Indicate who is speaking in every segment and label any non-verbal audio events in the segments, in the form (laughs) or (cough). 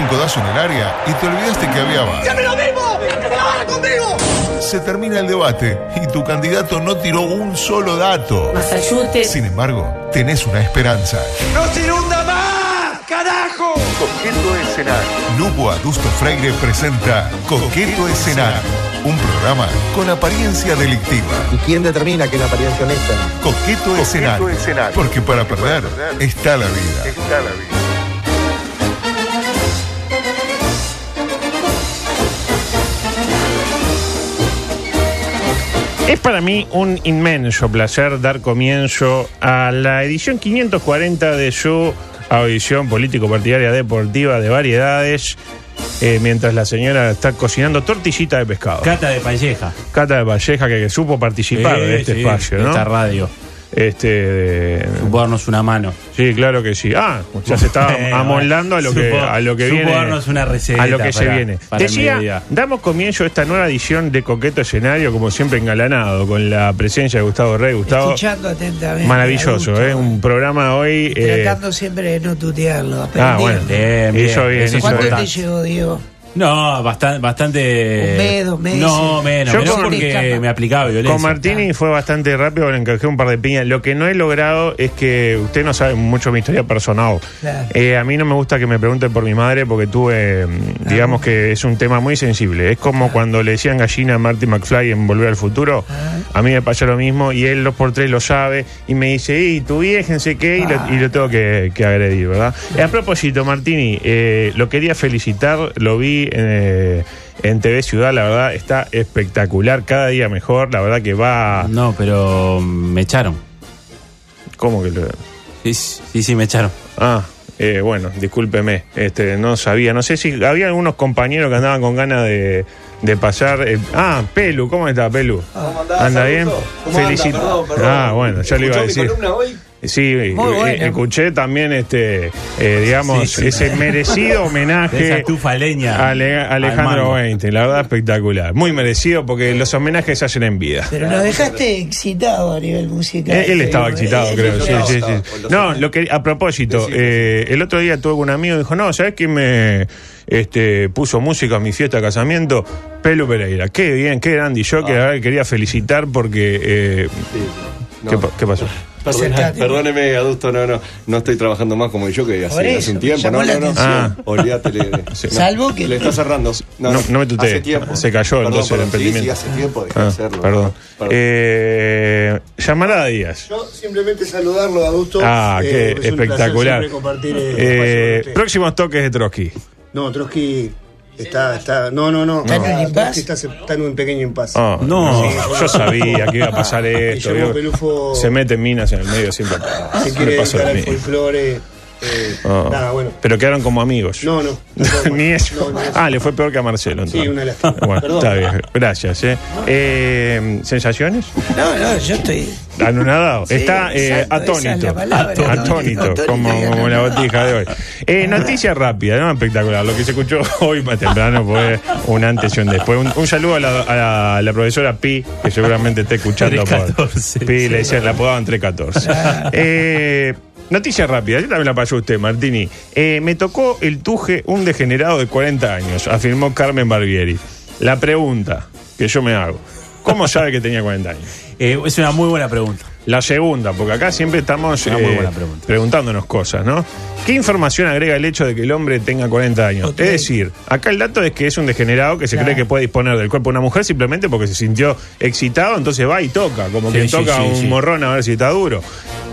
Speaker 1: un codazo en el área y te olvidaste que había VAR.
Speaker 2: ¡Siempre lo mismo! ¡Trabaja conmigo!
Speaker 1: Se termina el debate y tu candidato no tiró un solo dato.
Speaker 3: Masayute.
Speaker 1: Sin embargo, tenés una esperanza.
Speaker 2: ¡No se inunda más! ¡Carajo!
Speaker 1: Coqueto Escenario. Lupo Adusto Freire presenta Coqueto Escenario. Un programa con apariencia delictiva.
Speaker 4: ¿Y quién determina que es la apariencia honesta?
Speaker 1: Coqueto, escenario. Porque para perder está la vida. Está la vida.
Speaker 5: Es para mí un inmenso placer dar comienzo a la edición 540 de su audición político-partidaria deportiva de variedades, eh, mientras la señora está cocinando tortillita de pescado.
Speaker 6: Cata de Palleja.
Speaker 5: Cata de Valleja que, que supo participar de este
Speaker 6: sí,
Speaker 5: espacio,
Speaker 6: de
Speaker 5: ¿no?
Speaker 6: Esta radio.
Speaker 5: Este, de-
Speaker 6: Supo darnos una mano.
Speaker 5: sí, claro que sí. Ah, ya se está
Speaker 6: Bueno, (laughs)
Speaker 5: amoldando a lo que, a lo que
Speaker 6: supo
Speaker 5: viene.
Speaker 6: darnos una receta
Speaker 5: a lo que se viene. Decía, damos comienzo a esta nueva edición de Coqueto Escenario, como siempre engalanado, con la presencia de Gustavo Rey. Gustavo,
Speaker 7: Escuchando atentamente.
Speaker 5: maravilloso, ¿eh? Un programa hoy. eh,
Speaker 7: Tratando siempre de no tutearlo.
Speaker 5: ah, bueno.
Speaker 6: Bien, bien.
Speaker 5: Hizo bien,
Speaker 6: Eso
Speaker 7: ¿Cuánto te llegó, Diego?
Speaker 6: No, bastante. bastante
Speaker 7: Un mes, dos meses.
Speaker 6: No, menos.
Speaker 5: Yo
Speaker 6: menos
Speaker 5: con-
Speaker 6: porque me aplicaba violencia.
Speaker 5: Con Martini fue bastante rápido, le encajé un par de piñas. Lo que no he logrado es que usted no sabe mucho mi historia personal.
Speaker 7: Claro.
Speaker 5: Eh, a mí no me gusta que me pregunten por mi madre porque tuve, mm, digamos que es un tema muy sensible. Es como cuando le decían gallina a Marty McFly en Volver al Futuro. A mí me pasa lo mismo y él dos por tres lo sabe y me dice, y tu vieja, sé qué, y, lo, y lo tengo que, que agredir, ¿verdad? Eh, a propósito, Martini, eh, lo quería felicitar, lo vi eh, en TV Ciudad, la verdad está espectacular, cada día mejor, la verdad que va...
Speaker 6: No, pero me echaron.
Speaker 5: ¿Cómo que lo.?
Speaker 6: Sí, sí, sí, me echaron.
Speaker 5: Ah, eh, bueno, discúlpeme, este, no sabía, no sé si había algunos compañeros que andaban con ganas de, de pasar. eh, ah, Pelu, ¿cómo está Pelu? ¿Anda bien? Felicito. Ah, bueno, ya le iba a decir. Sí, eh,
Speaker 7: Muy
Speaker 5: eh,
Speaker 7: bueno.
Speaker 5: escuché también este, eh, digamos,
Speaker 6: Sí, sí.
Speaker 5: ese merecido (laughs) homenaje
Speaker 6: leña.
Speaker 5: a Ale-
Speaker 6: al
Speaker 5: Alejandro
Speaker 6: mango.
Speaker 5: 20, la verdad espectacular. Muy merecido porque los homenajes se hacen en vida.
Speaker 7: Pero lo dejaste excitado a nivel musical.
Speaker 5: Eh, Él estaba excitado,
Speaker 7: eh,
Speaker 5: creo. Sí,
Speaker 7: no.
Speaker 5: sí, sí. No, lo que a propósito, eh, el otro día tuve un amigo y dijo, no, ¿sabes quién me este, puso música a mi fiesta de casamiento? Pelu Pereira. Qué bien, qué grande. Y yo que a ver, quería felicitar porque... eh, ¿qué, pa- qué pasó?
Speaker 8: Perdona- perdóneme, adusto, no, no, no estoy trabajando más como yo que hace,
Speaker 7: eso,
Speaker 8: hace un tiempo. No, no, no.
Speaker 5: Ah.
Speaker 8: Olvídate. le- no.
Speaker 7: Salvo que-
Speaker 8: Le está cerrando.
Speaker 5: No, no me tuteé.
Speaker 8: Hace tiempo.
Speaker 5: Se cayó
Speaker 8: Perdón,
Speaker 5: entonces el emprendimiento.
Speaker 8: Sí, sí, hace tiempo dejé
Speaker 5: Ah,
Speaker 8: de hacerlo.
Speaker 5: perdón.
Speaker 8: Perdón.
Speaker 5: Eh, llamará a Díaz.
Speaker 9: Yo simplemente saludarlo, Augusto.
Speaker 5: Ah,
Speaker 9: Eh,
Speaker 5: qué
Speaker 9: es
Speaker 5: espectacular.
Speaker 9: eh,
Speaker 5: Eh, próximos toques de Trotsky.
Speaker 9: No, Trotsky está, está. No, no, no.
Speaker 7: ¿Está en un
Speaker 9: Ah,
Speaker 7: impasse?
Speaker 9: Está, está en un pequeño impasse.
Speaker 5: Oh,
Speaker 6: No.
Speaker 5: yo sabía que iba a pasar esto.
Speaker 9: Guillermo
Speaker 5: digo,
Speaker 9: Pelufo-
Speaker 5: se meten minas en el medio siempre.
Speaker 9: Se quiere
Speaker 5: lo
Speaker 9: al folclore. Eh,
Speaker 5: Oh.
Speaker 9: Nada, bueno.
Speaker 5: Pero quedaron como amigos.
Speaker 9: No, no. (laughs)
Speaker 5: Ni eso.
Speaker 9: No, no,
Speaker 5: ah, le fue peor que a Marcelo. entonces.
Speaker 9: Sí, una lástima.
Speaker 5: Bueno,
Speaker 9: Perdón.
Speaker 5: está bien. Gracias. Eh. Eh, ¿Sensaciones?
Speaker 7: No, no, yo estoy.
Speaker 5: Anonadado.
Speaker 7: Sí,
Speaker 5: está eh,
Speaker 7: exacto, esa es
Speaker 5: atónito.
Speaker 7: palabra,
Speaker 5: atónito,
Speaker 7: atónito, atónito
Speaker 5: como, la botija de hoy. Eh, noticia rápida, ¿no? Espectacular. Lo que se escuchó (laughs) hoy más temprano fue un antes y un después. Un, un saludo a la, a la- a la profesora Pi, que seguramente está escuchando por
Speaker 6: 314,
Speaker 5: Pi, le decían, la apodaban 314. Eh, Noticia rápida, yo también la pasó usted, Martini. Eh, me tocó el tuje un degenerado de 40 años, afirmó Carmen Barbieri. La pregunta que yo me hago, ¿cómo sabe que tenía 40 años? (laughs)
Speaker 6: Eh, es una muy buena pregunta.
Speaker 5: La segunda, porque acá siempre estamos eh,
Speaker 6: pregunta.
Speaker 5: preguntándonos cosas, ¿no? ¿Qué información agrega el hecho de que el hombre tenga 40 años? Es decir, acá el dato es que es un degenerado que se
Speaker 7: Claro.
Speaker 5: cree que puede disponer del cuerpo de una mujer simplemente porque se sintió excitado, entonces va y toca, como
Speaker 6: Sí,
Speaker 5: quien
Speaker 6: sí,
Speaker 5: toca
Speaker 6: sí,
Speaker 5: un morrón a ver si está duro.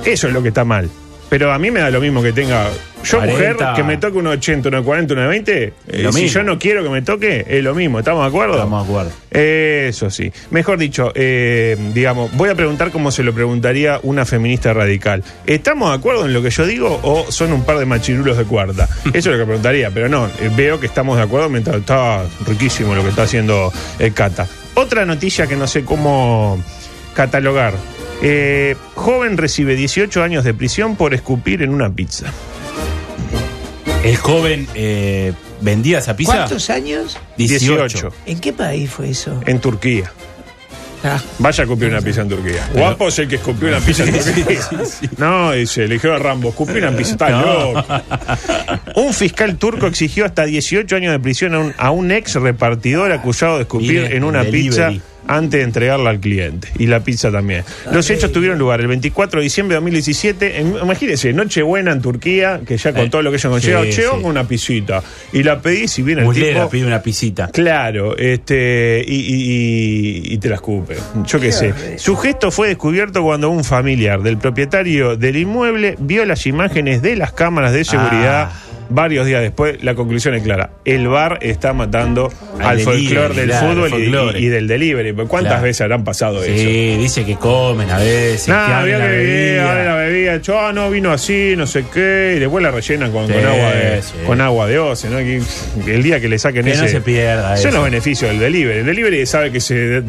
Speaker 5: Eso es lo que está mal. Pero a mí me da lo mismo que tenga. Yo,
Speaker 6: 40.
Speaker 5: mujer, que me toque un 80, un 40, un 20, eh,
Speaker 6: Lo
Speaker 5: si yo no quiero que me toque, es lo mismo. ¿Estamos de acuerdo?
Speaker 6: Estamos de acuerdo.
Speaker 5: Eso sí. Mejor dicho, eh, digamos, voy a preguntar como se lo preguntaría una feminista radical. ¿Estamos de acuerdo en lo que yo digo o son un par de machirulos de cuarta? (laughs) Eso es lo que preguntaría, pero no, eh, veo que estamos de acuerdo mientras estaba riquísimo lo que está haciendo eh, Cata. Otra noticia que no sé cómo catalogar. Eh, joven recibe 18 años de prisión por escupir en una pizza.
Speaker 6: El joven eh, vendía esa pizza.
Speaker 7: ¿Cuántos años?
Speaker 6: 18.
Speaker 5: 18.
Speaker 7: ¿En qué país fue eso?
Speaker 5: En Turquía.
Speaker 7: Ah.
Speaker 5: Vaya a escupir una pizza en Turquía. Guapo es el que escupió una pizza en Turquía. No, dice, dijeron a Rambo, escupí una pizza, está
Speaker 6: No.
Speaker 5: loco. Un fiscal turco exigió hasta 18 años de prisión a un, a un ex repartidor acusado de escupir
Speaker 6: Mire,
Speaker 5: en una
Speaker 6: delivery.
Speaker 5: Antes de entregarla al cliente. Y la pizza también. Los hechos tuvieron lugar el 24 de diciembre de 2017. En- imagínense, Nochebuena en Turquía, que ya con
Speaker 6: Eh,
Speaker 5: todo lo que ellos conlleva,
Speaker 6: sí,
Speaker 5: llegó
Speaker 6: sí.
Speaker 5: con una pisita. Y la pedí, si viene el
Speaker 6: Muslera
Speaker 5: tipo...
Speaker 6: pide una pisita.
Speaker 5: Claro, este, y, y- y- y te la escupe. Yo qué sé. Su gesto fue descubierto cuando un familiar del propietario del inmueble vio las imágenes de las cámaras de seguridad.
Speaker 6: Ah.
Speaker 5: Varios días después, la conclusión es clara. El bar está matando
Speaker 6: Al
Speaker 5: al, folclore del
Speaker 6: claro,
Speaker 5: fútbol y-
Speaker 6: folclore.
Speaker 5: y, y del delivery. ¿Cuántas
Speaker 6: Claro.
Speaker 5: veces habrán pasado eso?
Speaker 6: Sí, dice que comen a veces. que abren
Speaker 5: había
Speaker 6: la
Speaker 5: que
Speaker 6: bebida.
Speaker 5: abre la bebida, yo, ah, no, vino así, no sé qué, y después la rellenan con,
Speaker 6: Sí,
Speaker 5: con agua de
Speaker 6: sí.
Speaker 5: con agua de oce, ¿no? El día que le saquen
Speaker 6: Que
Speaker 5: ese.
Speaker 6: no se pierda
Speaker 5: Son
Speaker 6: eso.
Speaker 5: los beneficios del delivery. El delivery sabe que se.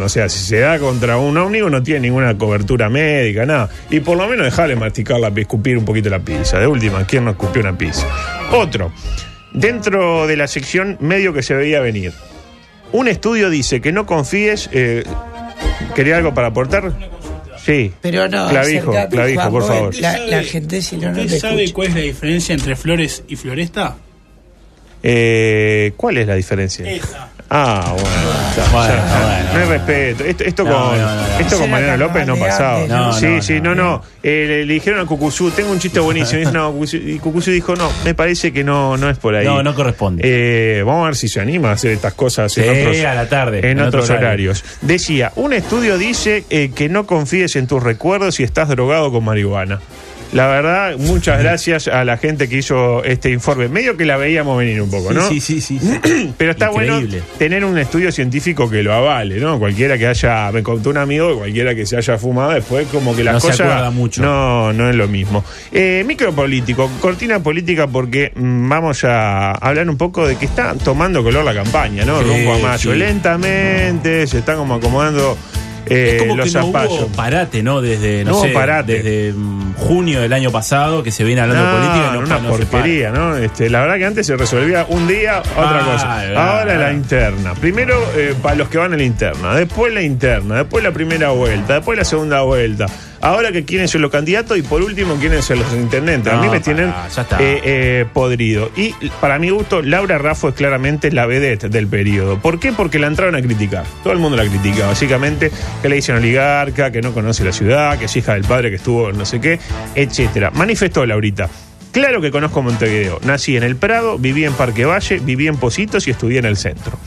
Speaker 5: O sea, si se da contra un ómnibus no tiene ninguna cobertura médica, nada. Y por lo menos dejarle masticar la escupir un poquito la pizza. De última, ¿quién no escupió una pizza? Otro. Dentro de la sección medio que se veía venir. Un estudio dice que no confíes. eh, ¿Quería algo para aportar? Sí.
Speaker 7: Pero no,
Speaker 5: Clavijo,
Speaker 7: acercate,
Speaker 5: clavijo,
Speaker 7: Juan,
Speaker 5: por favor.
Speaker 7: La, la gente si no, no te
Speaker 3: ¿Usted sabe
Speaker 7: escucha.
Speaker 3: cuál es la diferencia entre flores y floresta?
Speaker 5: Eh, ¿Cuál es la diferencia?
Speaker 3: Esa.
Speaker 5: Ah, bueno.
Speaker 6: Bueno,
Speaker 5: ya,
Speaker 6: bueno.
Speaker 5: no hay respeto. Esto, esto
Speaker 6: No,
Speaker 5: con,
Speaker 6: no.
Speaker 5: Esto con Mariano López no pasaba.
Speaker 6: ¿no?
Speaker 5: sí,
Speaker 6: No,
Speaker 5: sí,
Speaker 6: no,
Speaker 5: no, no. Eh, le, le dijeron a Cucuzú, tengo un chiste buenísimo. Y, no, Cucuzú- y Cucuzú dijo, no, me parece que no, no es por ahí.
Speaker 6: No, no corresponde.
Speaker 5: Eh, vamos a ver si se anima a hacer estas cosas en
Speaker 6: Sí,
Speaker 5: otros,
Speaker 6: a la tarde,
Speaker 5: en
Speaker 6: en otro
Speaker 5: otros
Speaker 6: horario.
Speaker 5: horarios. Decía, un estudio dice eh, que no confíes en tus recuerdos si estás drogado con marihuana. La verdad, muchas gracias a la gente que hizo este informe. Medio que la veíamos venir un poco, ¿no?
Speaker 6: Sí, sí, sí. sí. (clears throat)
Speaker 5: Pero está
Speaker 6: Increíble.
Speaker 5: bueno tener un estudio científico que lo avale, ¿no? Cualquiera que haya, me contó un amigo, cualquiera que se haya fumado, después como que las
Speaker 6: No se
Speaker 5: cosas
Speaker 6: acuerda mucho.
Speaker 5: no no es lo mismo. Eh, micropolítico, cortina política porque mm, vamos a hablar un poco de que está tomando color la campaña, ¿no?
Speaker 6: Sí,
Speaker 5: Rumbo a mayo, lentamente se están como acomodando eh,
Speaker 6: Es como
Speaker 5: los
Speaker 6: que no
Speaker 5: zapallos.
Speaker 6: hubo parate, ¿no? Desde, no,
Speaker 5: No hubo
Speaker 6: sé,
Speaker 5: parate.
Speaker 6: desde mm, junio del año pasado que se viene hablando de política y no,
Speaker 5: una
Speaker 6: pa-
Speaker 5: porquería, ¿no? Este, la verdad que antes se resolvía un día otra
Speaker 6: Ah,
Speaker 5: cosa.
Speaker 6: verdad,
Speaker 5: Ahora la interna. Primero eh, para los que van a la interna, después la interna, después la primera vuelta, después la segunda vuelta. Ahora que quieren ser los candidatos y por último quieren ser los intendentes. a mí me tienen eh, eh, podrido. Y para mi gusto, Laura Raffo es claramente la vedette del periodo. ¿Por qué? Porque la entraron a criticar. Todo el mundo la critica, básicamente, que le dicen oligarca, que no conoce la ciudad, que es hija del padre que estuvo en no sé qué, etcétera. Manifestó Laurita. Claro que conozco Montevideo. Nací en el Prado, viví en Parque Valle, viví en Positos y estudié en el centro.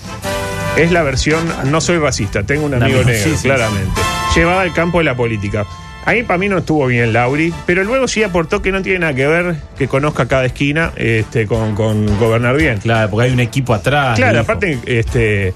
Speaker 5: Es la versión, no soy racista, tengo un amigo negro,
Speaker 6: sí, sí,
Speaker 5: claramente. Llevada al campo de la política. Ahí para mí no estuvo bien Lauri, pero luego sí aportó que no tiene nada que ver que conozca cada esquina este, con, con gobernar bien.
Speaker 6: Claro, porque hay un equipo atrás.
Speaker 5: Claro, aparte, este,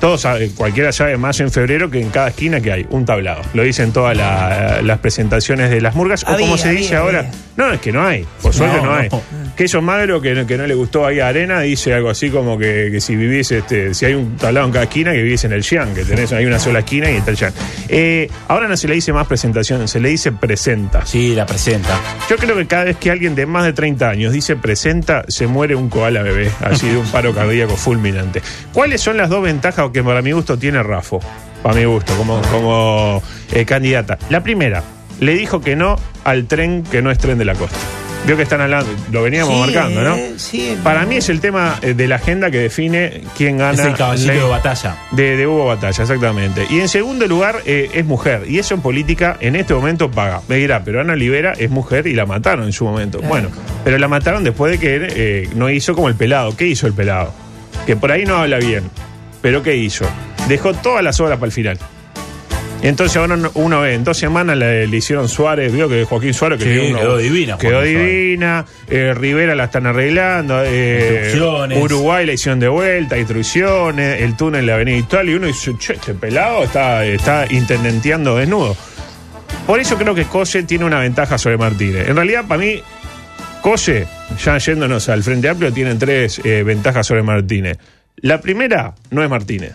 Speaker 5: todos sabe- cualquiera sabe más en febrero que en cada esquina que hay un tablado. Lo dicen todas la- las presentaciones de las murgas. o como se
Speaker 7: había,
Speaker 5: dice
Speaker 7: había.
Speaker 5: ahora. No, es que no hay. Por suerte no,
Speaker 6: No,
Speaker 5: hay.
Speaker 6: no.
Speaker 5: Queso magro que, no- que no le gustó ahí a Arena dice algo así como que, que si vivís, este, si hay un tablado en cada esquina, que vivís en el Xian, que tenés ahí una sola esquina y está el Xian. Eh, ahora no se le dice más presentación, se le dice presenta.
Speaker 6: Sí, la presenta.
Speaker 5: Yo creo que cada vez que alguien de más de 30 años dice presenta, se muere un koala bebé, así de un paro (laughs) cardíaco fulminante. ¿Cuáles son las dos ventajas que para mi gusto tiene Rafo? Para mi gusto, como, como eh, candidata. La primera, le dijo que no al tren que no es tren de la costa. Vio que están hablando, lo veníamos
Speaker 7: Sí,
Speaker 5: marcando, ¿no?
Speaker 7: sí,
Speaker 5: Para mí es el tema eh, de la agenda que define quién gana.
Speaker 6: Es el caballito de batalla.
Speaker 5: de, de Hugo Batalla, exactamente. Y en segundo lugar, eh, es mujer. Y eso en política en este momento paga. Me dirá, pero Ana Olivera es mujer y la mataron en su momento. Bueno, pero la mataron después de que eh, no hizo como el pelado. ¿Qué hizo el pelado? Que por ahí no habla bien. Pero ¿qué hizo? Dejó todas las obras para el final. Entonces ahora uno- uno ve, en dos semanas le, le hicieron Suárez, vio que Joaquín Suárez que
Speaker 6: Sí,
Speaker 5: tiene uno-
Speaker 6: quedó divina,
Speaker 5: Quedó divina, eh, Rivera la están arreglando, eh. Uruguay la hicieron de vuelta, instrucciones, el túnel la avenida Italia, y uno dice, che, este pelado está, está intendenteando desnudo. Por eso creo que Cose tiene una ventaja sobre Martínez. En realidad, para mí, Cose, ya yéndonos al Frente Amplio, tienen tres eh, ventajas sobre Martínez. La primera no es Martínez.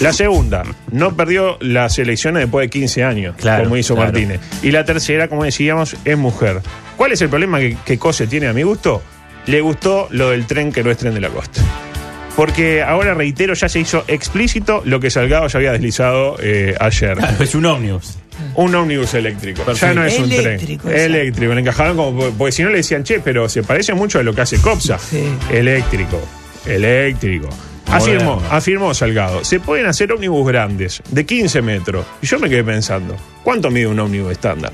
Speaker 5: La segunda, no perdió las elecciones después de 15 años,
Speaker 6: Claro,
Speaker 5: como hizo
Speaker 6: claro.
Speaker 5: Martínez. Y la tercera, como decíamos, es mujer. ¿Cuál es el problema que, que Cose tiene a mi gusto? Le gustó lo del tren que no es tren de la costa. Porque ahora reitero, ya se hizo explícito lo que Salgado ya había deslizado eh, ayer.
Speaker 6: es un ómnibus.
Speaker 5: Un ómnibus eléctrico.
Speaker 6: Perfecto.
Speaker 5: Ya no es un tren.
Speaker 7: exacto.
Speaker 5: Eléctrico. Le encajaron como. Porque si no le decían, che, pero se parece mucho a lo que hace Copsa.
Speaker 7: Sí.
Speaker 5: Eléctrico. Eléctrico. Afirmó,
Speaker 6: Moderno.
Speaker 5: afirmó Salgado. Se pueden hacer ómnibus grandes, de 15 metros. Y yo me quedé pensando, ¿cuánto mide un ómnibus estándar?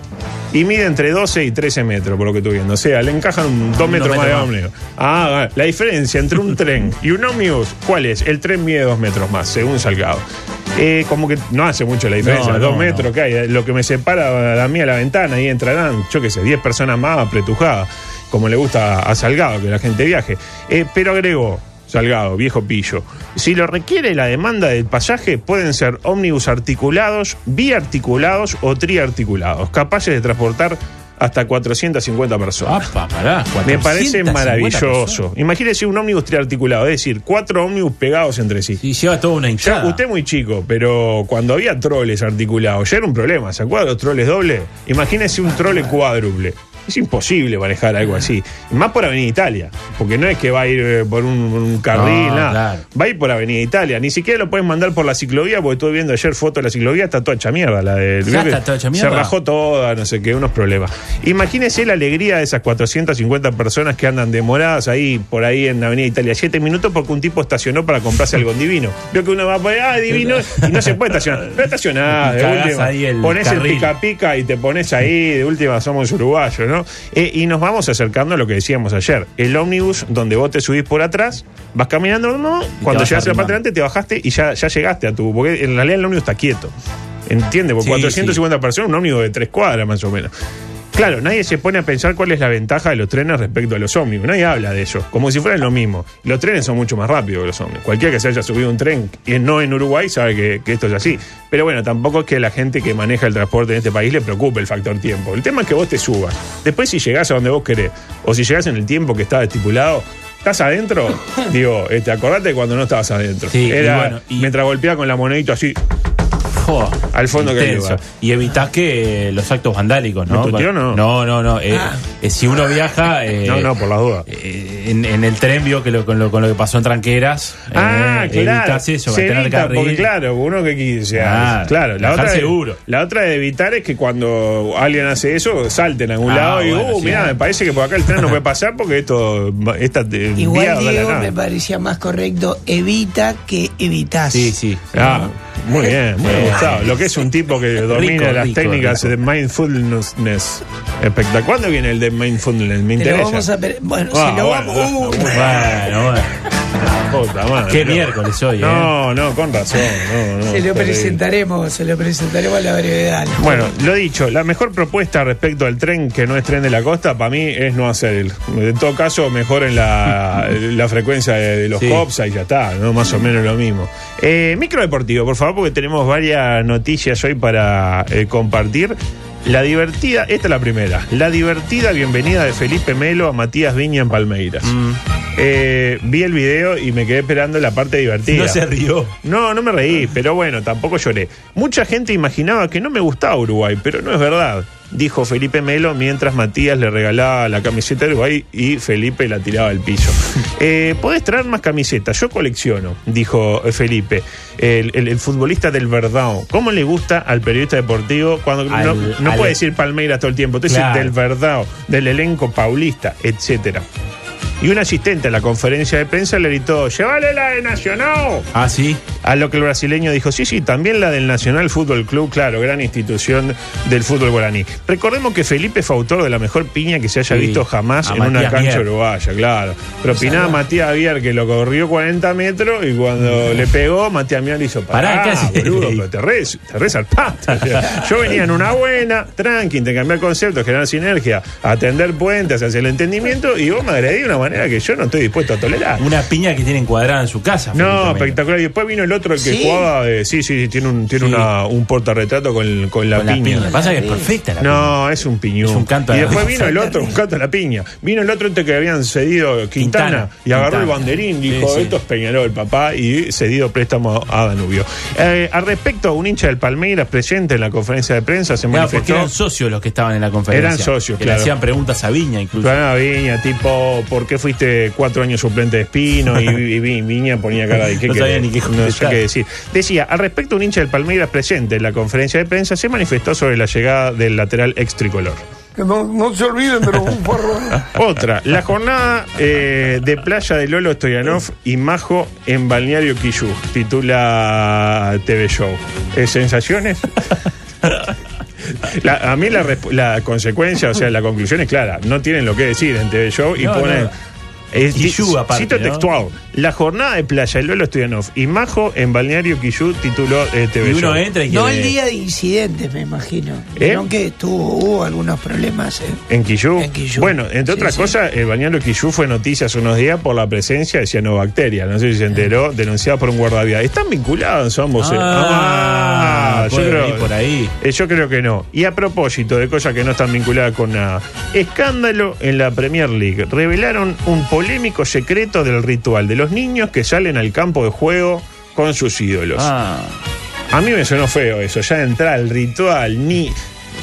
Speaker 5: Y mide entre 12 y 13 metros, por lo que estoy viendo. O sea, le encajan un 2 metros más de
Speaker 6: metros
Speaker 5: ómnibus. Ah, la diferencia entre un (laughs) tren y un ómnibus, ¿cuál es? El tren mide 2 metros más, según Salgado. Eh, como que no hace mucho la diferencia,
Speaker 6: No,
Speaker 5: 2
Speaker 6: no,
Speaker 5: metros
Speaker 6: no.
Speaker 5: que hay. Lo que me separa a mí a la ventana, y entrarán, yo qué sé, 10 personas más apretujadas, como le gusta a Salgado, que la gente viaje. Eh, pero agregó, Salgado, viejo pillo, si lo requiere la demanda del pasaje, pueden ser ómnibus articulados, biarticulados o triarticulados, capaces de transportar hasta 450 personas.
Speaker 6: Apa, pará.
Speaker 5: Me parece
Speaker 6: 450
Speaker 5: maravilloso. Imagínese un ómnibus triarticulado, es decir, cuatro ómnibus pegados entre sí.
Speaker 6: Y lleva toda una
Speaker 5: Ya,
Speaker 6: hinchada.
Speaker 5: usted es muy chico, pero cuando había troles articulados, ya era un problema. ¿Se acuerdan de los troles dobles? Imagínese un trole cuádruple. Es imposible manejar algo así. Más por Avenida Italia. Porque no es que va a ir eh, por un, un carril,
Speaker 6: No,
Speaker 5: nada.
Speaker 6: claro.
Speaker 5: Va a ir por Avenida Italia. Ni siquiera lo pueden mandar por la ciclovía, porque estuve viendo ayer fotos de la ciclovía, está toda hecha mierda. La de,
Speaker 6: ¿Ya está toda hecha mierda?
Speaker 5: Se rajó toda, no sé qué, unos problemas. Imagínese la alegría de esas 450 personas que andan demoradas ahí, por ahí en Avenida Italia, siete minutos porque un tipo estacionó para comprarse algo en divino. Veo que uno va por ahí, ah, divino, y no se puede estacionar. Pero estacionás, (laughs) de
Speaker 6: Cagás
Speaker 5: última.
Speaker 6: ahí el
Speaker 5: pones el
Speaker 6: carril.
Speaker 5: pica pica y te pones ahí, de última somos uruguayos, ¿no? Eh, y nos vamos acercando a lo que decíamos ayer. El ómnibus donde vos te subís por atrás, vas caminando, ¿no? cuando llegas a la parte delante te bajaste y ya, ya llegaste a tu. Porque en realidad el ómnibus está quieto. ¿Entiende? Por
Speaker 6: Sí,
Speaker 5: 450 personas, un ómnibus de tres cuadras más o menos. Claro, nadie se pone a pensar cuál es la ventaja de los trenes respecto a los ómnibus. Nadie habla de ello, como si fueran lo mismo. Los trenes son mucho más rápidos que los ómnibus. Cualquiera que se haya subido un tren y no en Uruguay sabe que, que esto es así. Pero bueno, tampoco es que la gente que maneja el transporte en este país le preocupe el factor tiempo. El tema es que vos te subas. Después, si llegás a donde vos querés, o si llegás en el tiempo que estaba estipulado, ¿Estás adentro? (laughs) Digo, este, acordate cuando no estabas adentro.
Speaker 6: Sí, y
Speaker 5: Era
Speaker 6: bueno, y-
Speaker 5: mientras golpeaba con la monedita así. Al fondo que lugar.
Speaker 6: Y evitás que eh, los actos vandálicos, ¿no?
Speaker 5: ¿Me no?
Speaker 6: No, no, no. eh, eh, si uno viaja. eh,
Speaker 5: No, no, por las dudas.
Speaker 6: eh, en, en el tren vio que lo, con, lo, con lo que pasó en Tranqueras.
Speaker 5: Ah, claro.
Speaker 6: Evitás eso,
Speaker 5: Se
Speaker 6: carril.
Speaker 5: porque claro, uno que quise.
Speaker 6: Ah,
Speaker 5: claro, la otra, de,
Speaker 6: seguro.
Speaker 5: la otra de evitar es que cuando alguien hace eso, salten a algún
Speaker 6: Ah,
Speaker 5: lado y,
Speaker 6: bueno,
Speaker 5: uh,
Speaker 6: sí.
Speaker 5: mirá, me parece que por acá el tren no puede (laughs) pasar porque esto, esta
Speaker 7: Igual, Diego, me parecía más correcto evita que evitas.
Speaker 6: Sí, sí.
Speaker 5: Ah, muy bien, muy gustado. Lo que es un tipo que domina
Speaker 6: Rico,
Speaker 5: las
Speaker 6: rico,
Speaker 5: técnicas
Speaker 6: rico.
Speaker 5: de mindfulness. Espectacular. ¿Cuándo viene el de mindfulness? Me
Speaker 7: Te lo
Speaker 5: interesa.
Speaker 7: vamos a per- bueno,
Speaker 5: Ah,
Speaker 7: se lo
Speaker 5: bueno,
Speaker 7: vamos. Uh,
Speaker 6: Bueno, bueno.
Speaker 5: Puta madre,
Speaker 6: Qué miércoles hoy, ¿eh?
Speaker 5: No, no, con razón. No, no,
Speaker 7: se lo
Speaker 5: terrible.
Speaker 7: presentaremos, se lo presentaremos a la brevedad.
Speaker 5: Bueno, lo dicho, la mejor propuesta respecto al tren que no es tren de la costa, para mí es no hacer el. En todo caso, mejoren la, (laughs) la frecuencia de, de los
Speaker 6: Sí.
Speaker 5: COPS y ya está, ¿no? Más o menos lo mismo. Eh, micro deportivo, por favor, porque tenemos varias noticias hoy para eh, compartir. La divertida, esta es la primera, la divertida bienvenida de Felipe Melo a Matías Viña en Palmeiras.
Speaker 6: Mm.
Speaker 5: Eh, vi el video y me quedé esperando la parte divertida.
Speaker 6: No se rió.
Speaker 5: No, no me reí, pero bueno, tampoco lloré. Mucha gente imaginaba que no me gustaba Uruguay, pero no es verdad, dijo Felipe Melo mientras Matías le regalaba la camiseta de Uruguay y Felipe la tiraba al piso. (laughs) Eh, Podés traer más camisetas, yo colecciono, dijo eh, Felipe, el, el- el futbolista del Verdão. ¿Cómo le gusta al periodista deportivo cuando no,
Speaker 6: Al-
Speaker 5: no
Speaker 6: al-
Speaker 5: puede decir Palmeiras todo el tiempo?
Speaker 6: Claro.
Speaker 5: del Verdão, del elenco paulista, etcétera. Y un asistente a la conferencia de prensa le gritó, llévale la de Nacional.
Speaker 6: Ah, sí.
Speaker 5: A lo que el brasileño dijo, sí, sí, también la del Nacional Fútbol Club, claro, gran institución del fútbol guaraní. Recordemos que Felipe fue autor de la mejor piña que se haya
Speaker 6: Sí,
Speaker 5: visto jamás
Speaker 6: a
Speaker 5: en una
Speaker 6: Matías
Speaker 5: cancha
Speaker 6: Vier.
Speaker 5: uruguaya, claro. Propinaba a Matías Vier que lo corrió 40 metros y cuando (laughs) le pegó, Matías Vier le hizo
Speaker 6: Pará,
Speaker 5: pará, boludo, (laughs) pero te re, te re zarpaste". O sea, (laughs) Yo venía en una buena, tranqui, intercambiar conceptos, generar sinergia, atender puentes hacia el entendimiento y vos me agredí de una manera que yo no estoy dispuesto a tolerar.
Speaker 6: Una piña que tiene encuadrada en su casa.
Speaker 5: No, espectacular. Y después vino el otro el que
Speaker 7: ¿Sí?
Speaker 5: jugaba. de- sí, sí, sí, tiene un, tiene
Speaker 6: Sí.
Speaker 5: una, un portarretrato con, con la
Speaker 6: Con la
Speaker 5: piña.
Speaker 6: piña. Pasa que es perfecta la piña.
Speaker 5: No, es un piñón.
Speaker 6: Es un canto a
Speaker 5: y después vino el otro, un canto a la piña. Vino el otro este que habían cedido Quintana,
Speaker 6: Quintana.
Speaker 5: y agarró el banderín, dijo,
Speaker 6: sí.
Speaker 5: esto es Peñarol, papá, y cedido préstamo a Danubio. Eh, al respecto, un hincha del Palmeiras presente en la conferencia de prensa se
Speaker 6: Claro, porque
Speaker 5: manifestó.
Speaker 6: eran socios los que estaban en la conferencia.
Speaker 5: Eran socios,
Speaker 6: que
Speaker 5: claro.
Speaker 6: Le hacían preguntas a Viña incluso.
Speaker 5: Claro, Viña, tipo, ¿por qué que fuiste cuatro años suplente de Espino y, (laughs) y Vi- Viña ponía cara de que
Speaker 6: No sabía ni qué
Speaker 5: no sé qué decir. Decía, al respecto, un hincha del Palmeiras presente en la conferencia de prensa se manifestó sobre la llegada del lateral ex tricolor.
Speaker 2: Que no, no se olviden de los bufarrones.
Speaker 5: Otra, la jornada eh, de playa de Lolo Stoyanov y Majo en Balneario Quillú, titula TV Show. ¿Eh, ¿Sensaciones? (laughs) La- a mí la, la consecuencia, o sea, la conclusión es clara. No tienen lo que decir en TV Show y
Speaker 6: No,
Speaker 5: ponen...
Speaker 6: no.
Speaker 5: Es,
Speaker 6: aparte,
Speaker 5: cito
Speaker 6: ¿no?
Speaker 5: textual. La jornada de playa de Lolo Stoyanov y Majo en Balneario Quillú tituló eh, TV
Speaker 6: Y uno
Speaker 5: Show.
Speaker 6: entra y
Speaker 7: No
Speaker 6: quiere-
Speaker 7: el día de incidentes, me imagino.
Speaker 5: ¿Eh?
Speaker 7: Vieron que tuvo, hubo algunos problemas. ¿eh?
Speaker 5: En Quillú.
Speaker 7: En Quillú.
Speaker 5: Bueno, entre
Speaker 7: Sí,
Speaker 5: otras
Speaker 7: sí.
Speaker 5: cosas, el bañero Quillú fue noticia hace unos días por la presencia de cianobacterias. No sé si se enteró, denunciada por un guardavidas. ¿Están vinculados ambos? eh?
Speaker 6: Ah,
Speaker 5: yo
Speaker 6: puede
Speaker 5: creo,
Speaker 6: venir por ahí.
Speaker 5: eh, yo creo que no. Y a propósito de cosas que no están vinculadas con nada. Escándalo en la Premier League. Revelaron un polémico secreto del ritual de los niños que salen al campo de juego con sus ídolos.
Speaker 6: Ah,
Speaker 5: A mí me sonó feo eso, ya entrar al ritual, ni.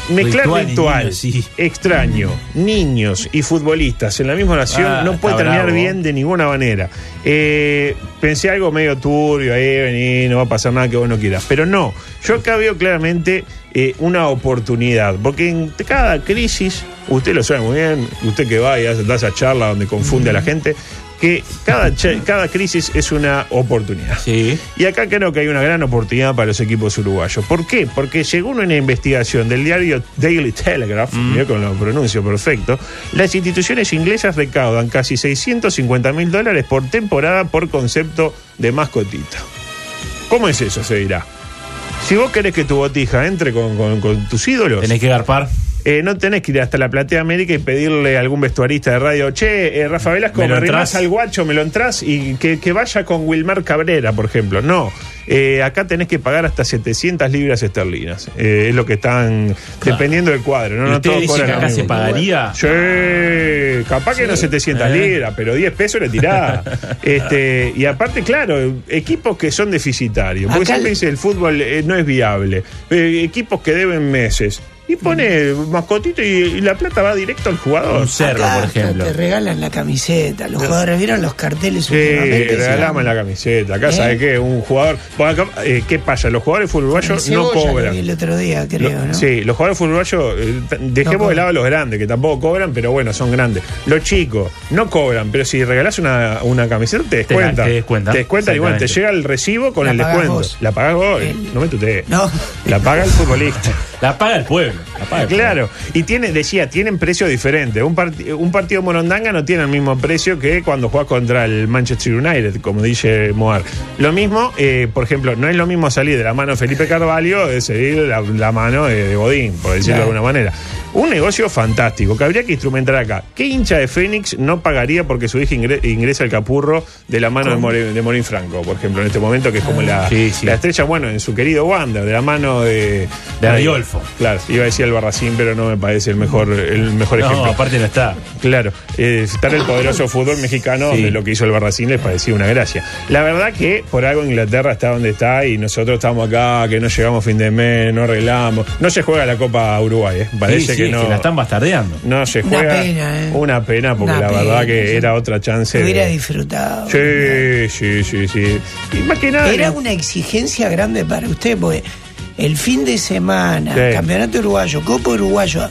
Speaker 5: Mezclar
Speaker 6: Ritual
Speaker 5: ritual,
Speaker 6: y niños, sí.
Speaker 5: extraño, niños y futbolistas en la misma oración
Speaker 6: Ah,
Speaker 5: no puede terminar
Speaker 6: bravo.
Speaker 5: bien de ninguna manera. Eh, pensé algo medio turbio, ahí vení, no va a pasar nada que vos no quieras. Pero no, yo acá veo claramente eh, una oportunidad, porque en cada crisis, usted lo sabe muy bien, usted que va y hace, da esa charla donde confunde a la gente, que cada, cada crisis es una oportunidad.
Speaker 6: sí.
Speaker 5: Y acá creo que hay una gran oportunidad para los equipos uruguayos. ¿Por qué? Porque según una investigación del diario Daily Telegraph, mirá cómo lo pronuncio perfecto, las instituciones inglesas recaudan casi 650 mil dólares por temporada por concepto de mascotita. ¿Cómo es eso? Se dirá. Si vos querés que tu botija entre con, con- con tus ídolos,
Speaker 6: Tenés que garpar.
Speaker 5: Eh, no tenés que ir hasta la Platea América y pedirle a algún vestuarista de radio, che, eh, Rafa Velasco,
Speaker 6: ¿Me
Speaker 5: me,
Speaker 6: entrás?
Speaker 5: al guacho, me lo entrás y que, que vaya con Wilmar Cabrera, por ejemplo. No, Eh, acá tenés que pagar hasta 700 libras esterlinas. Eh, es lo que están, dependiendo del cuadro. No,
Speaker 6: ¿Y
Speaker 5: no
Speaker 6: dice
Speaker 5: cobran
Speaker 6: que acá se pagaría?
Speaker 5: Sí, capaz que no 700
Speaker 6: Eh.
Speaker 5: libras, pero 10 pesos le tirá. (laughs) este, y aparte, claro, equipos que son deficitarios. Porque
Speaker 7: Acá
Speaker 5: siempre
Speaker 7: el-
Speaker 5: dice el fútbol no es viable. Equipos que deben meses. Y pone mascotito y, y la plata va directo al jugador.
Speaker 6: Un cerro,
Speaker 7: Acá
Speaker 6: por ejemplo.
Speaker 7: Te regalan la camiseta. Los jugadores vieron los carteles
Speaker 5: Sí,
Speaker 7: últimamente.
Speaker 5: regalame la camiseta. Acá,
Speaker 7: ¿Eh?
Speaker 5: ¿sabe qué? Un jugador. Bueno, acá, eh, ¿Qué pasa? Los jugadores uruguayos no cobran.
Speaker 7: el otro día, creo,
Speaker 5: Lo-
Speaker 7: ¿no?
Speaker 5: Sí, los jugadores uruguayos, eh, dejemos
Speaker 7: cobran.
Speaker 5: de lado a los grandes, que tampoco cobran, pero bueno, son grandes. Los chicos no cobran, pero si regalás una, una camiseta, te
Speaker 6: Te
Speaker 5: descuentan.
Speaker 6: te descuentan.
Speaker 5: Te descuentan y bueno, te llega el recibo con
Speaker 7: La
Speaker 5: el descuento.
Speaker 7: vos.
Speaker 5: La pagás vos,
Speaker 7: El-
Speaker 5: no me tutees.
Speaker 7: No.
Speaker 5: La paga el futbolista. (laughs)
Speaker 6: La paga el pueblo. La paga el pueblo.
Speaker 5: Claro, y tiene, decía, tienen precio diferente. Un, un partido morondanga no tiene el mismo precio que cuando juegas contra el Manchester United, como dice Moar. Lo mismo, eh, por ejemplo, no es lo mismo salir de la mano de Felipe Carvalho de salir de la, la mano de, de Godín, por decirlo de alguna manera. Un negocio fantástico que habría que instrumentar acá. ¿Qué hincha de Fénix no pagaría porque su hija ingre- ingresa al capurro de la mano de, Morín Franco, por ejemplo, en este momento, que es como la,
Speaker 6: Sí, sí.
Speaker 5: la estrella, bueno, en su querido Wander, de la mano de...
Speaker 6: De
Speaker 5: Claro, iba a decir el Barracín, pero no me parece el mejor, el mejor
Speaker 6: No,
Speaker 5: ejemplo.
Speaker 6: aparte no está.
Speaker 5: Claro, eh, estar el poderoso fútbol mexicano,
Speaker 6: Sí.
Speaker 5: donde lo que hizo el Barracín les parecía una gracia. La verdad que por algo Inglaterra está donde está y nosotros estamos acá, que no llegamos a fin de mes, no arreglamos. No se juega la Copa Uruguay, ¿eh? parece
Speaker 6: Sí, sí,
Speaker 5: que no.
Speaker 6: que la están bastardeando.
Speaker 5: No se
Speaker 7: Una
Speaker 5: juega.
Speaker 7: pena, ¿eh?
Speaker 5: Una pena, porque
Speaker 7: Una
Speaker 5: la verdad que
Speaker 7: sí.
Speaker 5: era otra chance.
Speaker 7: Hubiera
Speaker 5: de-
Speaker 7: disfrutado.
Speaker 5: Sí, sí, sí, sí. Y más que nada.
Speaker 7: Era una exigencia grande para usted, porque el fin de semana,
Speaker 5: Sí.
Speaker 7: Campeonato Uruguayo, Copa Uruguayo,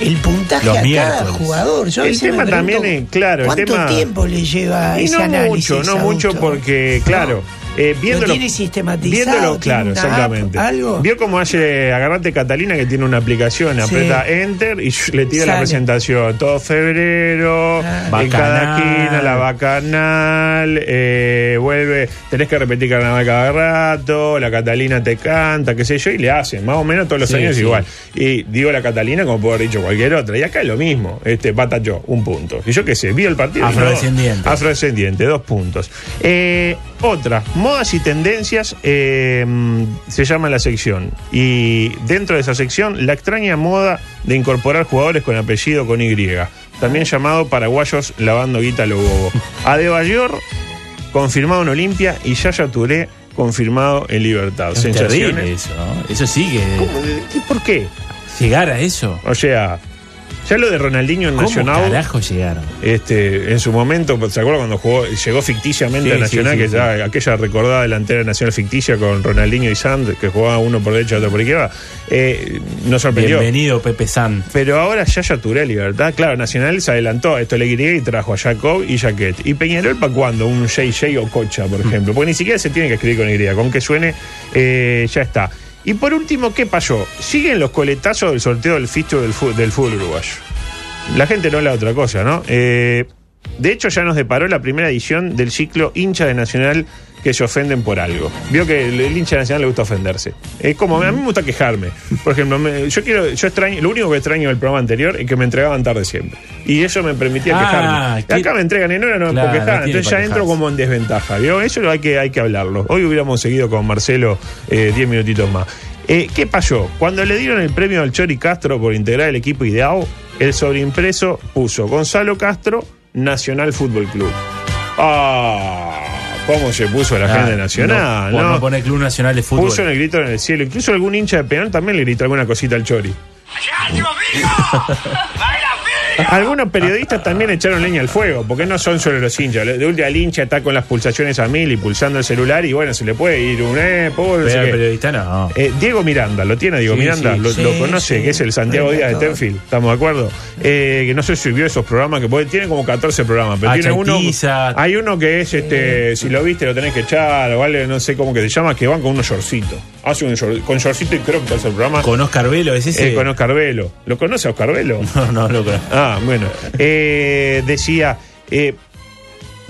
Speaker 7: el puntaje
Speaker 6: Los
Speaker 7: a cada jugador. Yo
Speaker 5: El tema
Speaker 7: pregunto,
Speaker 5: también es, claro, el
Speaker 7: ¿Cuánto
Speaker 5: tema-
Speaker 7: tiempo le lleva
Speaker 5: Y
Speaker 7: ese
Speaker 5: no
Speaker 7: análisis?
Speaker 5: mucho, no mucho porque, claro, eh, viéndolo,
Speaker 7: tiene sistematizado?
Speaker 5: viéndolo,
Speaker 7: ¿Tiene
Speaker 5: claro,
Speaker 7: una
Speaker 5: exactamente.
Speaker 7: app, algo?
Speaker 5: Vio cómo hace Agarrate Catalina que tiene una aplicación,
Speaker 7: Sí.
Speaker 5: aprieta Enter y le tira la presentación. Todo febrero,
Speaker 7: Ah.
Speaker 5: en cada esquina, la bacanal, eh, vuelve, tenés que repetir carnaval cada rato, la Catalina te canta, qué sé yo, y le hacen, más o menos todos los
Speaker 6: Sí,
Speaker 5: años
Speaker 6: sí.
Speaker 5: igual. Y digo la Catalina como puedo haber dicho cualquier otra. Y acá es lo mismo, este bata yo, un punto. Y yo qué sé, vi el partido. y no-
Speaker 6: Afrodescendiente.
Speaker 5: Afrodescendiente, dos puntos. Eh, otra, modas y tendencias eh, se llama la sección. Y dentro de esa sección, la extraña moda de incorporar jugadores con apellido con Y. También llamado paraguayos lavando guita a lo bobo. (laughs) Adebayor, confirmado en Olimpia, y Yaya Touré, confirmado en Libertad.
Speaker 6: Es terrible
Speaker 5: ¿Sensaciones?
Speaker 6: eso, ¿no? Eso.
Speaker 5: ¿Y por qué?
Speaker 6: Llegar a eso.
Speaker 5: O sea, Ya lo de Ronaldinho en
Speaker 6: ¿Cómo
Speaker 5: Nacional.
Speaker 6: carajo llegaron?
Speaker 5: Este, en su momento, ¿se acuerda cuando jugó, llegó ficticiamente
Speaker 6: Sí,
Speaker 5: a Nacional,
Speaker 6: sí, sí,
Speaker 5: que ya aquella recordada delantera nacional ficticia con Ronaldinho y Sand, que jugaba uno por derecha y otro por izquierda, eh, nos sorprendió.
Speaker 6: Bienvenido, Pepe San.
Speaker 5: Pero ahora Yaya Turelli, ¿verdad? Claro, Nacional se adelantó a esto le y trajo a Jacob y Jaquet. ¿Y Peñarol para cuándo? Un JJ o Cocha, por ejemplo. Porque ni siquiera se tiene que escribir con Y. Con que suene, eh, ya está. Y por último, ¿qué pasó? Siguen los coletazos del sorteo del ficho del, fútbol uruguayo. La gente no habla de otra cosa, ¿no? Eh, de hecho, ya nos deparó la primera edición del ciclo hincha de Nacional que se ofenden por algo. Vio que el, el hincha Nacional le gusta ofenderse. Es como, a mí me gusta quejarme. Por ejemplo, me- yo quiero, yo extraño, lo único que extraño del programa anterior es que me entregaban tarde siempre. Y eso me permitía
Speaker 6: Ah,
Speaker 5: quejarme.
Speaker 6: que-
Speaker 5: Acá me entregan en hora, no me
Speaker 6: Claro,
Speaker 5: puedo quejar. Entonces ya entro como en desventaja. ¿vio? Eso hay que, hay que hablarlo. Hoy hubiéramos seguido con Marcelo eh, 10 minutitos más. Eh, ¿Qué pasó? Cuando le dieron el premio al Chori Castro por integrar el equipo ideal, el sobreimpreso puso Gonzalo Castro, Nacional Fútbol Club. ¡Ah! ¿Cómo se puso la
Speaker 6: Ah,
Speaker 5: gente nacional?
Speaker 6: no,
Speaker 5: ¿no?
Speaker 6: no poner Club Nacional de Fútbol.
Speaker 5: Puso en el grito en el cielo. Incluso algún hincha de Peñarol también le gritó alguna cosita al Chori. (laughs) Algunos periodistas también echaron leña al fuego, porque no son solo los hinchas. De última, el hincha está con las pulsaciones a mil y pulsando el celular, y bueno, se le puede ir un eh, pobre, no sé
Speaker 6: Pero el
Speaker 5: qué.
Speaker 6: periodista no.
Speaker 5: Eh, Diego Miranda, ¿lo tiene Diego
Speaker 6: Sí,
Speaker 5: Miranda?
Speaker 6: sí.
Speaker 5: ¿Lo,
Speaker 7: Sí,
Speaker 5: lo conoce?
Speaker 7: sí.
Speaker 5: Que es el Santiago Díaz de. Tenfield, ¿estamos de acuerdo? Eh, que no sé si vio esos programas, que puede- tiene como 14 programas, pero tiene uno. Hay uno que es, este, si lo viste, lo tenés que echar, o vale, no sé cómo que se llama, que van con unos shortcitos. Hace un short- con shortcito y creo que hace el programa.
Speaker 6: Con Oscar Velo, ¿es ese?
Speaker 5: Eh, con Oscar Velo. ¿Lo conoce a Oscar Velo? (laughs)
Speaker 6: No, no, lo conozco.
Speaker 5: Ah, bueno. Eh, decía, eh,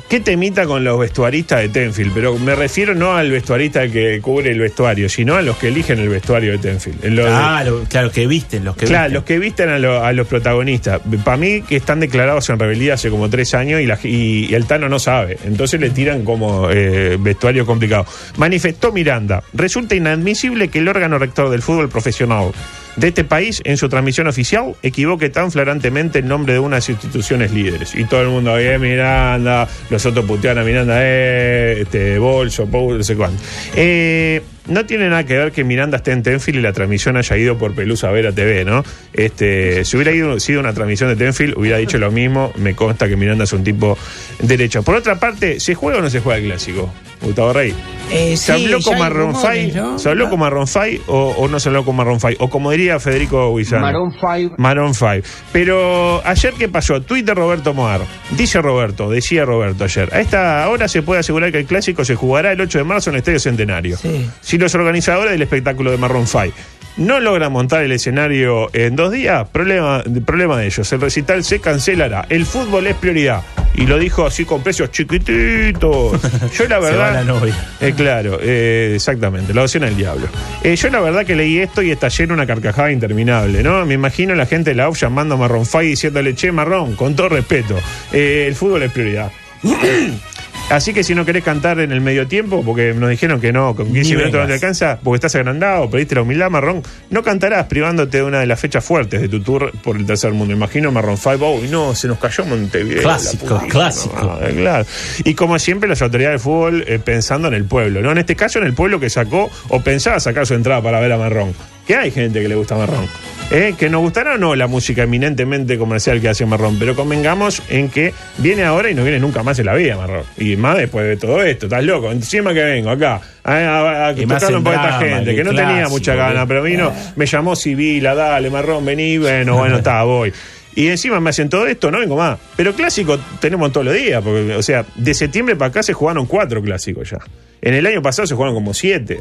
Speaker 5: ¿qué temita con los vestuaristas de Tenfield? Pero me refiero no al vestuarista que cubre el vestuario, sino a los que eligen el vestuario de Tenfield. De-
Speaker 6: Ah, lo- claro, que visten, los que
Speaker 5: Claro,
Speaker 6: visten.
Speaker 5: los que visten a, lo- a los protagonistas. Para mí que están declarados en rebeldía hace como tres años y, la- y- y el Tano no sabe. Entonces le tiran como eh, vestuario complicado. Manifestó Miranda, resulta inadmisible que el órgano rector del fútbol profesional de este país, en su transmisión oficial, equivoque tan flagrantemente el nombre de unas instituciones líderes. Y todo el mundo, eh, Miranda, los otros putean a Miranda, eh, este, Bolso, Paul, no sé cuánto. Eh, no tiene nada que ver que Miranda esté en Tenfield y la transmisión haya ido por Pelusa Vera TV, ¿no? Este, si hubiera ido, sido una transmisión de Tenfield, hubiera dicho lo mismo. Me consta que Miranda es un tipo derecho. Por otra parte, ¿se juega o no se juega el clásico? Gustavo Rey.
Speaker 7: Eh,
Speaker 5: ¿Se
Speaker 7: sí,
Speaker 5: habló con Marron Fay?
Speaker 7: ¿no?
Speaker 5: ¿Se habló con Marron Fay o, o no se habló con Marron Fay? O como diría Federico Huizano.
Speaker 9: Maroon 5.
Speaker 5: Maroon 5. Pero ayer, ¿qué pasó? Tweet de Roberto Moar. Dice Roberto, decía Roberto ayer. A esta hora se puede asegurar que el clásico se jugará el 8 de marzo en el Estadio Centenario.
Speaker 7: Sí.
Speaker 5: Si los organizadores del espectáculo de Maroon 5 no logran montar el escenario en dos días, problema, problema de ellos. El recital se cancelará. El fútbol es prioridad. Y lo dijo así con precios chiquititos. (laughs) Yo la
Speaker 6: Se va
Speaker 5: verdad.
Speaker 6: la novia.
Speaker 5: Eh, claro, eh, exactamente, la opción del diablo. Eh, yo la verdad que leí esto y estallé en una carcajada interminable, ¿no? Me imagino la gente de la UF llamando a Marrón Fay diciéndole, che, Marrón, con todo respeto, el fútbol es prioridad. (clears throat) Así que si no querés cantar en el medio tiempo, porque nos dijeron que no, con 15
Speaker 6: Ni
Speaker 5: minutos no te alcanza, porque estás agrandado, pediste la humildad, Marrón, no cantarás privándote de una de las fechas fuertes de tu tour por el tercer mundo. Imagino Marrón 5, uy, no, se nos cayó Montevideo.
Speaker 6: Clásico, clásico.
Speaker 5: madre, claro. Y como siempre, las autoridades de fútbol eh, pensando en el pueblo, ¿no? En este caso, en el pueblo que sacó o pensaba sacar su entrada para ver a Marrón. Que hay gente que le gusta Marrón. ¿Eh? Que nos gustará o no la música eminentemente comercial que hace Marrón, pero convengamos en que viene ahora y no viene nunca más en la vida Marrón. Y más después de todo esto, estás loco. Encima que vengo acá a, a- a tocarlo por esta gente,
Speaker 6: que
Speaker 5: no tenía mucha gana, pero vino, me llamó Sibila, dale Marrón, vení, bueno, (laughs) bueno, está, voy. Y encima me hacen todo esto, no vengo más. Pero clásico tenemos todos los días, porque, o sea, de septiembre para acá se jugaron cuatro clásicos ya. En el año pasado se jugaron como siete.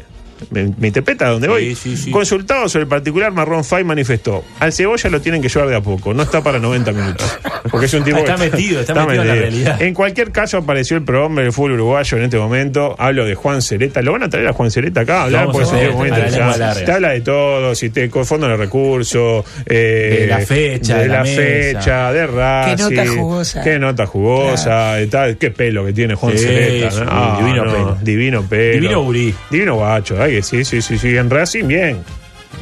Speaker 5: ¿Me, me interpreta a dónde voy?
Speaker 6: Sí, sí, sí.
Speaker 5: Consultado sobre el particular, Marrón Fay manifestó: al cebolla lo tienen que llevar de a poco, no está para 90 minutos. Porque es un tipo.
Speaker 6: Está
Speaker 5: que-
Speaker 6: metido, está metido en la realidad.
Speaker 5: En cualquier caso, apareció el programa del fútbol uruguayo en este momento. Hablo de Juan Cereta. ¿Lo van a traer a Juan Cereta acá? a Hablar
Speaker 6: Vamos
Speaker 5: porque es un tipo muy interesante. Te habla de todo, si te de recursos, eh,
Speaker 6: De la fecha,
Speaker 5: de
Speaker 6: de la
Speaker 5: la
Speaker 6: mesa.
Speaker 5: fecha, de Racing.
Speaker 7: nota jugosa.
Speaker 5: Qué nota jugosa. y tal. Qué pelo que tiene Juan
Speaker 6: Sí,
Speaker 5: Cereta. Ah,
Speaker 6: divino
Speaker 5: no,
Speaker 6: pelo.
Speaker 5: Divino pelo.
Speaker 6: Divino gurí.
Speaker 5: Divino guacho. ay, sí, sí, sí, sí. En Racing, bien.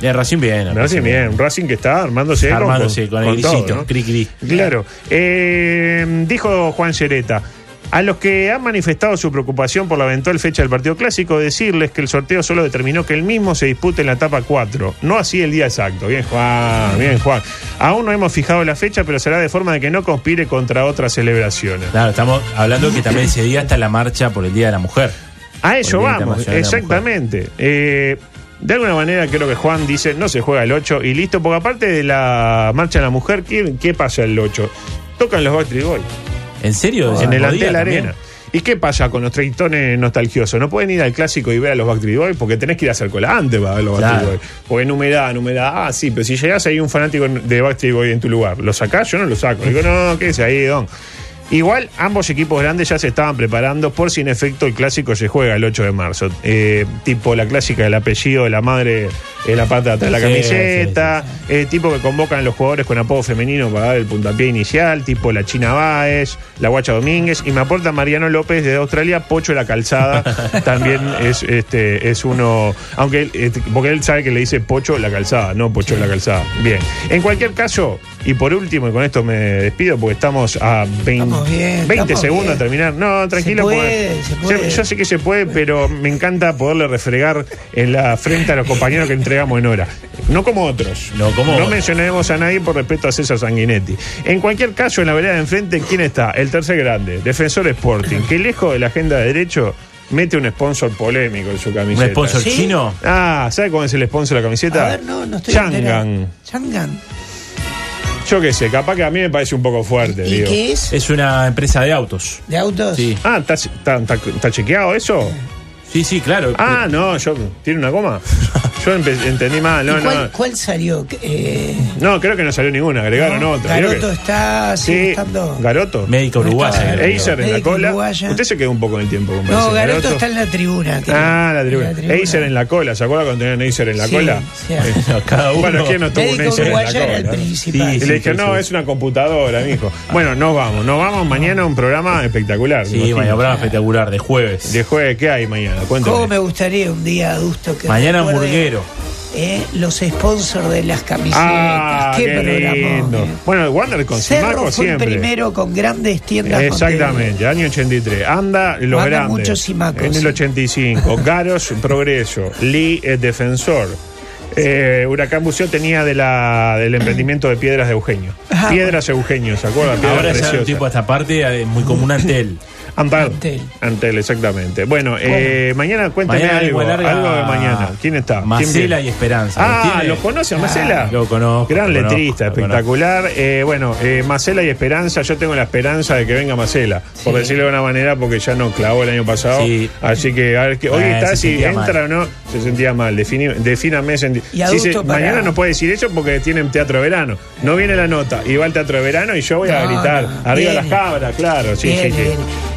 Speaker 6: En Racing bien.
Speaker 5: En Racing, bien. Racing que está armándose con-
Speaker 6: Armándose con, el
Speaker 5: todo,
Speaker 6: grisito,
Speaker 5: ¿no?
Speaker 6: cri cri.
Speaker 5: Claro. Eh, dijo Juan Cereta. A los que han manifestado su preocupación por la eventual fecha del partido clásico, decirles que el sorteo solo determinó que el mismo se dispute en la etapa 4, no así el día exacto. Bien, Juan, bien, Juan. Aún no hemos fijado la fecha, pero será de forma de que no conspire contra otras celebraciones.
Speaker 6: Claro, estamos hablando que también ese día está la marcha por el Día de la Mujer.
Speaker 5: A eso
Speaker 6: el
Speaker 5: vamos,
Speaker 6: la
Speaker 5: exactamente. Eh, de alguna manera creo que Juan dice, no se juega el 8 y listo, porque aparte de la marcha de la mujer, ¿qué, qué pasa el 8? Tocan los Backstreet Boys
Speaker 6: ¿En serio?
Speaker 5: en el
Speaker 6: ¿Podía
Speaker 5: Antel
Speaker 6: también?
Speaker 5: Arena. ¿Y qué pasa con los treintones nostalgiosos? No pueden ir al clásico y ver a los Backstreet Boys porque tenés que ir a hacer cola antes para ver los
Speaker 6: Claro.
Speaker 5: Backstreet Boys. Porque en humedad, en humedad, ah, sí, pero si llegás ahí un fanático de Backstreet Boys en tu lugar, ¿lo sacás? Yo no lo saco. Digo, no, quédese ahí, don. Igual, ambos equipos grandes ya se estaban preparando por si en efecto el clásico se juega el 8 de marzo. Eh, tipo la clásica del apellido de la madre la parte de atrás de la camiseta, eh, tipo que convocan los jugadores con apodo femenino para dar el puntapié inicial, tipo la China Báez, la Guacha Domínguez, y me aporta Mariano López de Australia, Pocho la Calzada, (laughs) también es este es uno, aunque este, porque él sabe que le dice Pocho la Calzada, no Pocho la Calzada. Bien, en cualquier caso, y por último, y con esto me despido porque estamos a 20,
Speaker 7: Estamos bien,
Speaker 5: 20
Speaker 7: estamos
Speaker 5: segundos
Speaker 7: bien.
Speaker 5: a terminar. No, tranquilo.
Speaker 7: Se
Speaker 5: porque-
Speaker 7: puede, se puede.
Speaker 5: Yo sé que se puede, pero me encanta poderle refregar en la frente a los compañeros que (laughs) entregamos en hora. No como otros.
Speaker 6: No como
Speaker 5: No mencionaremos a nadie por respeto a César Sanguinetti. En cualquier caso, en la vereda de enfrente, ¿quién está? El tercer grande, Defensor Sporting, que lejos de la agenda de derecho mete un sponsor polémico en su
Speaker 6: ¿Un
Speaker 5: camiseta.
Speaker 6: sponsor
Speaker 7: ¿Sí?
Speaker 6: chino?
Speaker 5: Ah, ¿sabe cómo es el sponsor de la camiseta?
Speaker 7: A ver, no, no estoy
Speaker 5: Changan.
Speaker 7: Changan.
Speaker 5: Yo qué sé, capaz que a mí me parece un poco fuerte,
Speaker 7: ¿Y
Speaker 5: digo.
Speaker 7: qué es?
Speaker 6: Es una empresa de autos.
Speaker 7: ¿De autos?
Speaker 6: Sí.
Speaker 5: Ah, ¿está, está, está- está chequeado eso?
Speaker 6: Sí, sí, claro.
Speaker 5: Ah, no, yo. ¿Tiene una coma? (laughs) Yo entendí mal, no,
Speaker 7: ¿Y cuál,
Speaker 5: no.
Speaker 7: cuál salió? Eh,
Speaker 5: No, creo que no salió ninguna, agregaron
Speaker 7: no,
Speaker 5: otra.
Speaker 7: Garoto
Speaker 5: que-
Speaker 7: está
Speaker 5: Sí. Garoto.
Speaker 6: Médica
Speaker 7: No
Speaker 6: uruguaya.
Speaker 5: Eiser en la
Speaker 7: Médico
Speaker 5: cola.
Speaker 7: uruguaya.
Speaker 5: Usted se quedó un poco en el tiempo.
Speaker 7: No. Garoto está en la tribuna. creo.
Speaker 5: Ah, la tribuna.
Speaker 7: En la tribuna.
Speaker 5: Eiser en la cola, ¿se acuerda cuando tenían Eiser en la
Speaker 7: Sí,
Speaker 5: cola?
Speaker 7: sí. (laughs)
Speaker 6: No, cada uno.
Speaker 5: Bueno, ¿quién no tuvo un
Speaker 7: Médico
Speaker 5: Eiser en la
Speaker 7: uruguaya era el
Speaker 5: cola?
Speaker 7: principal.
Speaker 6: Sí,
Speaker 5: Y le dije,
Speaker 6: sí,
Speaker 5: no,
Speaker 6: sí.
Speaker 5: es una computadora, mijo. Bueno, nos vamos. Nos vamos mañana a un programa espectacular.
Speaker 6: Sí, mañana programa espectacular, de jueves.
Speaker 5: De jueves, ¿qué hay mañana? Cuéntame.
Speaker 7: ¿Cómo me gustaría un día adusto que
Speaker 6: Mañana hamburguero.
Speaker 7: eh, los sponsors de las camisetas.
Speaker 5: Ah,
Speaker 7: qué,
Speaker 5: qué
Speaker 7: programón,
Speaker 5: lindo.
Speaker 7: eh.
Speaker 5: Bueno, Wander con
Speaker 7: Cerro
Speaker 5: Simaco
Speaker 7: fue
Speaker 5: siempre.
Speaker 7: el primero con grandes tiendas.
Speaker 5: Exactamente, año 83. Anda los
Speaker 7: Anda
Speaker 5: grandes.
Speaker 7: muchos Simacos,
Speaker 5: En el
Speaker 7: sí.
Speaker 5: 85. (laughs) Garos, Progreso. Lee, eh, Defensor. Eh, Huracán Buceo tenía de la, del emprendimiento de Piedras de Eugenio.
Speaker 7: Ah,
Speaker 5: Piedras Eugenio, ¿se acuerdan? Piedras
Speaker 6: Ahora ya un tipo a esta parte eh, muy común Antel.
Speaker 5: Antel.
Speaker 7: Antel.
Speaker 5: Antel, exactamente. Bueno, eh, mañana cuénteme
Speaker 6: Mañana
Speaker 5: algo, algo de mañana. ¿Quién está? ¿Quién
Speaker 6: Macela
Speaker 5: viene?
Speaker 6: y Esperanza.
Speaker 5: Ah,
Speaker 6: ¿Los tiene?
Speaker 5: ¿lo conoce a Macela?
Speaker 6: Lo conozco.
Speaker 5: Gran
Speaker 6: lo conozco,
Speaker 5: letrista,
Speaker 6: lo conozco.
Speaker 5: espectacular. Eh, bueno, eh, Macela y Esperanza, yo tengo la esperanza de que venga Macela, por decirlo de una manera, porque ya no clavó el año pasado.
Speaker 6: Sí.
Speaker 5: Así que, a ver, que hoy
Speaker 6: Eh,
Speaker 5: está,
Speaker 6: se
Speaker 5: si entra
Speaker 6: mal.
Speaker 5: o no, se sentía mal. Defini- defíname. senti-
Speaker 7: Y
Speaker 5: Si se-
Speaker 7: para-
Speaker 5: mañana no puede decir eso porque tienen teatro de verano. No viene la nota y va al teatro de verano y yo voy a gritar.
Speaker 7: no,
Speaker 5: Arriba
Speaker 7: viene.
Speaker 5: las cabras, claro. Sí,
Speaker 7: Viene,
Speaker 5: sí, sí.